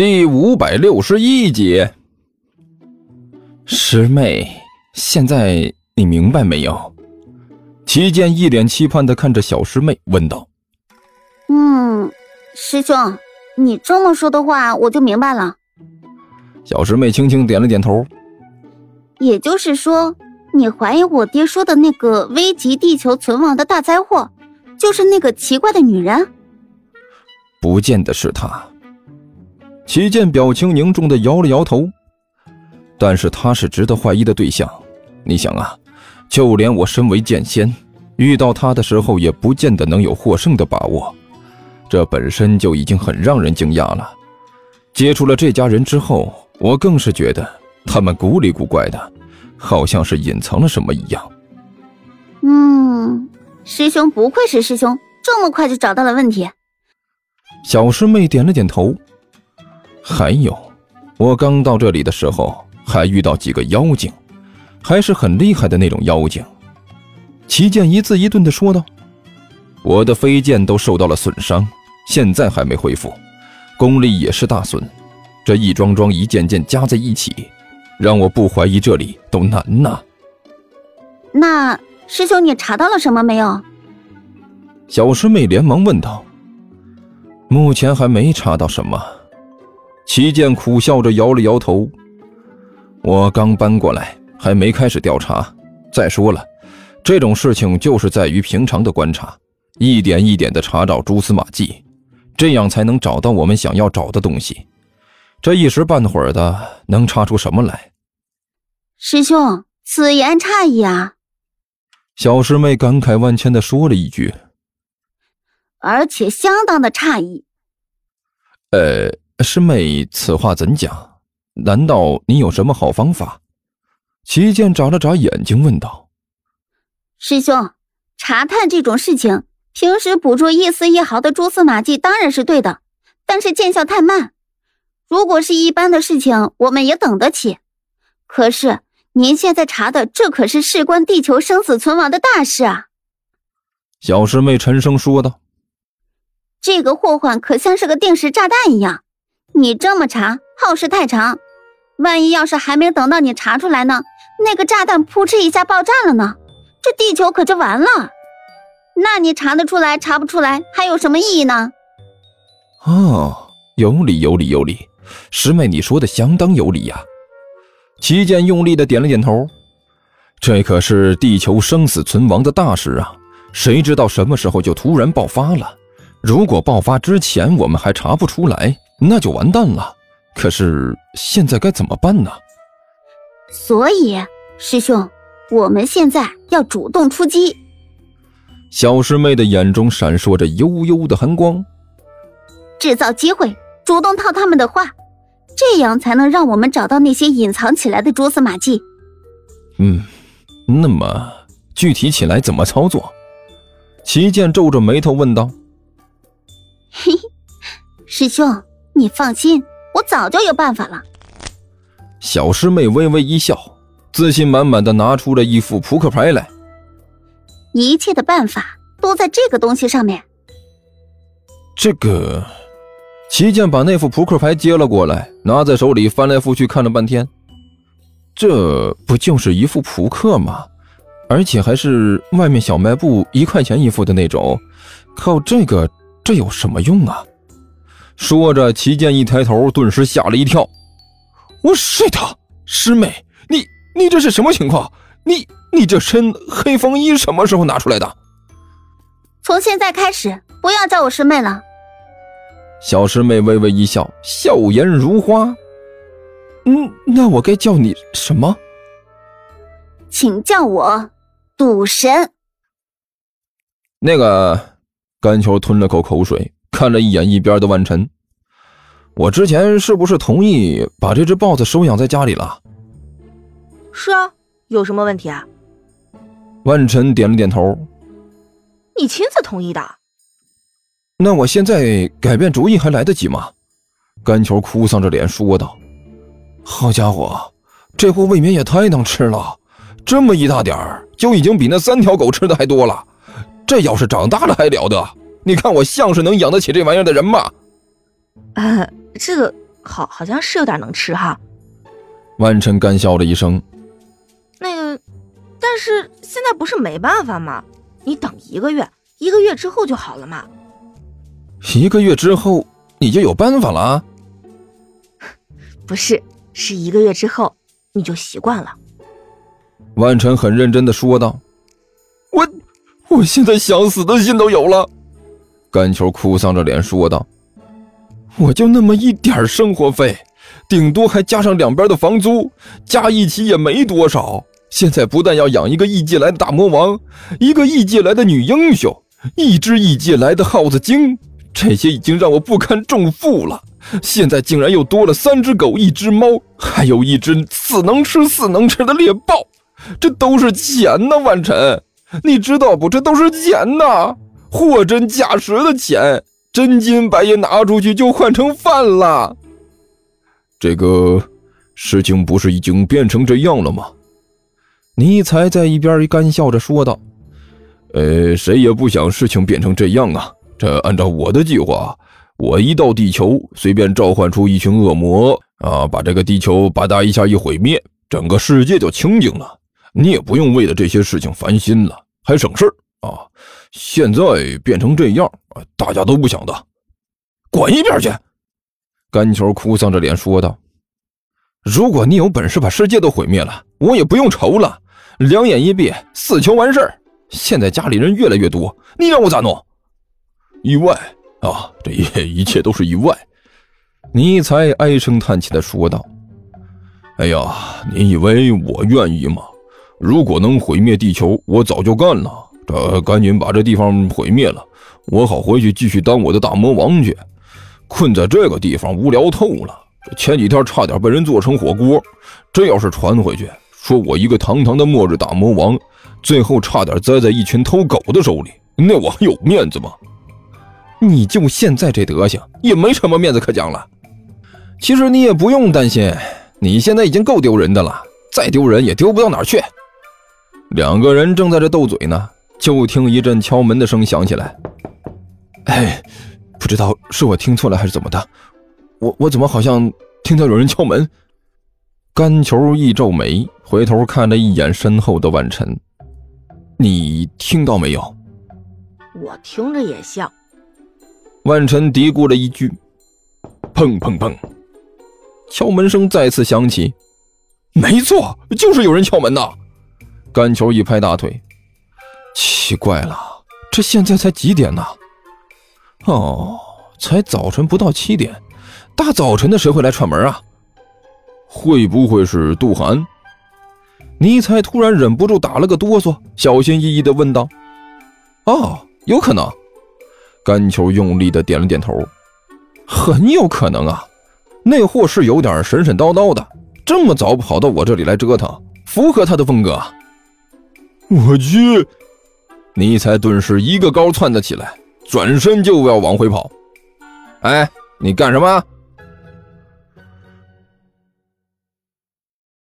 第五百六十一集，师妹，现在你明白没有？齐剑一脸期盼的看着小师妹，问道：“嗯，师兄，你这么说的话，我就明白了。”小师妹轻轻点了点头。也就是说，你怀疑我爹说的那个危及地球存亡的大灾祸，就是那个奇怪的女人？不见得是她。齐剑表情凝重的摇了摇头，但是他是值得怀疑的对象。你想啊，就连我身为剑仙，遇到他的时候也不见得能有获胜的把握，这本身就已经很让人惊讶了。接触了这家人之后，我更是觉得他们古里古怪的，好像是隐藏了什么一样。嗯，师兄不愧是师兄，这么快就找到了问题。小师妹点了点头。还有，我刚到这里的时候，还遇到几个妖精，还是很厉害的那种妖精。齐剑一字一顿的说道：“我的飞剑都受到了损伤，现在还没恢复，功力也是大损。这一桩桩一件件加在一起，让我不怀疑这里都难呐。”那师兄，你查到了什么没有？小师妹连忙问道：“目前还没查到什么。”齐剑苦笑着摇了摇头：“我刚搬过来，还没开始调查。再说了，这种事情就是在于平常的观察，一点一点的查找蛛丝马迹，这样才能找到我们想要找的东西。这一时半会儿的，能查出什么来？”师兄，此言差矣啊！小师妹感慨万千的说了一句：“而且相当的诧异。”呃。师妹，此话怎讲？难道你有什么好方法？齐剑眨了眨眼睛，问道：“师兄，查探这种事情，平时捕捉一丝一毫的蛛丝马迹当然是对的，但是见效太慢。如果是一般的事情，我们也等得起。可是您现在查的，这可是事关地球生死存亡的大事啊！”小师妹沉声说道：“这个祸患可像是个定时炸弹一样。”你这么查，耗时太长，万一要是还没等到你查出来呢，那个炸弹扑哧一下爆炸了呢，这地球可就完了。那你查得出来，查不出来，还有什么意义呢？哦，有理有理有理，师妹你说的相当有理呀。齐剑用力的点了点头，这可是地球生死存亡的大事啊，谁知道什么时候就突然爆发了？如果爆发之前我们还查不出来。那就完蛋了，可是现在该怎么办呢？所以，师兄，我们现在要主动出击。小师妹的眼中闪烁着幽幽的寒光，制造机会，主动套他们的话，这样才能让我们找到那些隐藏起来的蛛丝马迹。嗯，那么具体起来怎么操作？齐剑皱着眉头问道。嘿嘿，师兄。你放心，我早就有办法了。小师妹微微一笑，自信满满的拿出了一副扑克牌来。一切的办法都在这个东西上面。这个，齐剑把那副扑克牌接了过来，拿在手里翻来覆去看了半天。这不就是一副扑克吗？而且还是外面小卖部一块钱一副的那种。靠这个，这有什么用啊？说着，齐剑一抬头，顿时吓了一跳。我 shit，师妹，你你这是什么情况？你你这身黑风衣什么时候拿出来的？从现在开始，不要叫我师妹了。小师妹微微一笑，笑颜如花。嗯，那我该叫你什么？请叫我赌神。那个，甘球吞了口口水。看了一眼一边的万晨，我之前是不是同意把这只豹子收养在家里了？是啊，有什么问题啊？万晨点了点头。你亲自同意的？那我现在改变主意还来得及吗？甘球哭丧着脸说道：“好家伙，这货未免也太能吃了，这么一大点儿就已经比那三条狗吃的还多了，这要是长大了还了得？”你看我像是能养得起这玩意儿的人吗？呃，这个好好像是有点能吃哈。万晨干笑了一声。那个，但是现在不是没办法吗？你等一个月，一个月之后就好了嘛。一个月之后你就有办法了？不是，是一个月之后你就习惯了。万晨很认真的说道：“我，我现在想死的心都有了。”甘球哭丧着脸说道：“我就那么一点生活费，顶多还加上两边的房租，加一起也没多少。现在不但要养一个异界来的大魔王，一个异界来的女英雄，一只异界来的耗子精，这些已经让我不堪重负了。现在竟然又多了三只狗、一只猫，还有一只死能吃死能吃的猎豹。”这都是钱呐，万晨，你知道不？这都是钱呐，货真价实的钱，真金白银拿出去就换成饭了。这个事情不是已经变成这样了吗？尼才在一边干笑着说道：“呃，谁也不想事情变成这样啊。这按照我的计划，我一到地球，随便召唤出一群恶魔啊，把这个地球吧嗒一下一毁灭，整个世界就清净了。”你也不用为了这些事情烦心了，还省事啊！现在变成这样，大家都不想的，滚一边去！甘球哭丧着脸说道：“如果你有本事把世界都毁灭了，我也不用愁了，两眼一闭，死球完事儿。现在家里人越来越多，你让我咋弄？意外啊！这一一切都是意外。”尼才唉声叹气的说道：“哎呀，你以为我愿意吗？”如果能毁灭地球，我早就干了。这赶紧把这地方毁灭了，我好回去继续当我的大魔王去。困在这个地方无聊透了。前几天差点被人做成火锅，这要是传回去，说我一个堂堂的末日大魔王，最后差点栽在一群偷狗的手里，那我还有面子吗？你就现在这德行，也没什么面子可讲了。其实你也不用担心，你现在已经够丢人的了，再丢人也丢不到哪儿去。两个人正在这斗嘴呢，就听一阵敲门的声响起来。哎，不知道是我听错了还是怎么的，我我怎么好像听到有人敲门？甘球一皱眉，回头看了一眼身后的万晨，你听到没有？我听着也像。万晨嘀咕了一句。砰砰砰，敲门声再次响起。没错，就是有人敲门呐。甘球一拍大腿，奇怪了，这现在才几点呢？哦，才早晨不到七点，大早晨的谁会来串门啊？会不会是杜涵？尼才突然忍不住打了个哆嗦，小心翼翼的问道：“哦，有可能。”甘球用力的点了点头，很有可能啊，那货是有点神神叨叨的，这么早跑到我这里来折腾，符合他的风格。我去！尼才顿时一个高窜的起来，转身就要往回跑。哎，你干什么？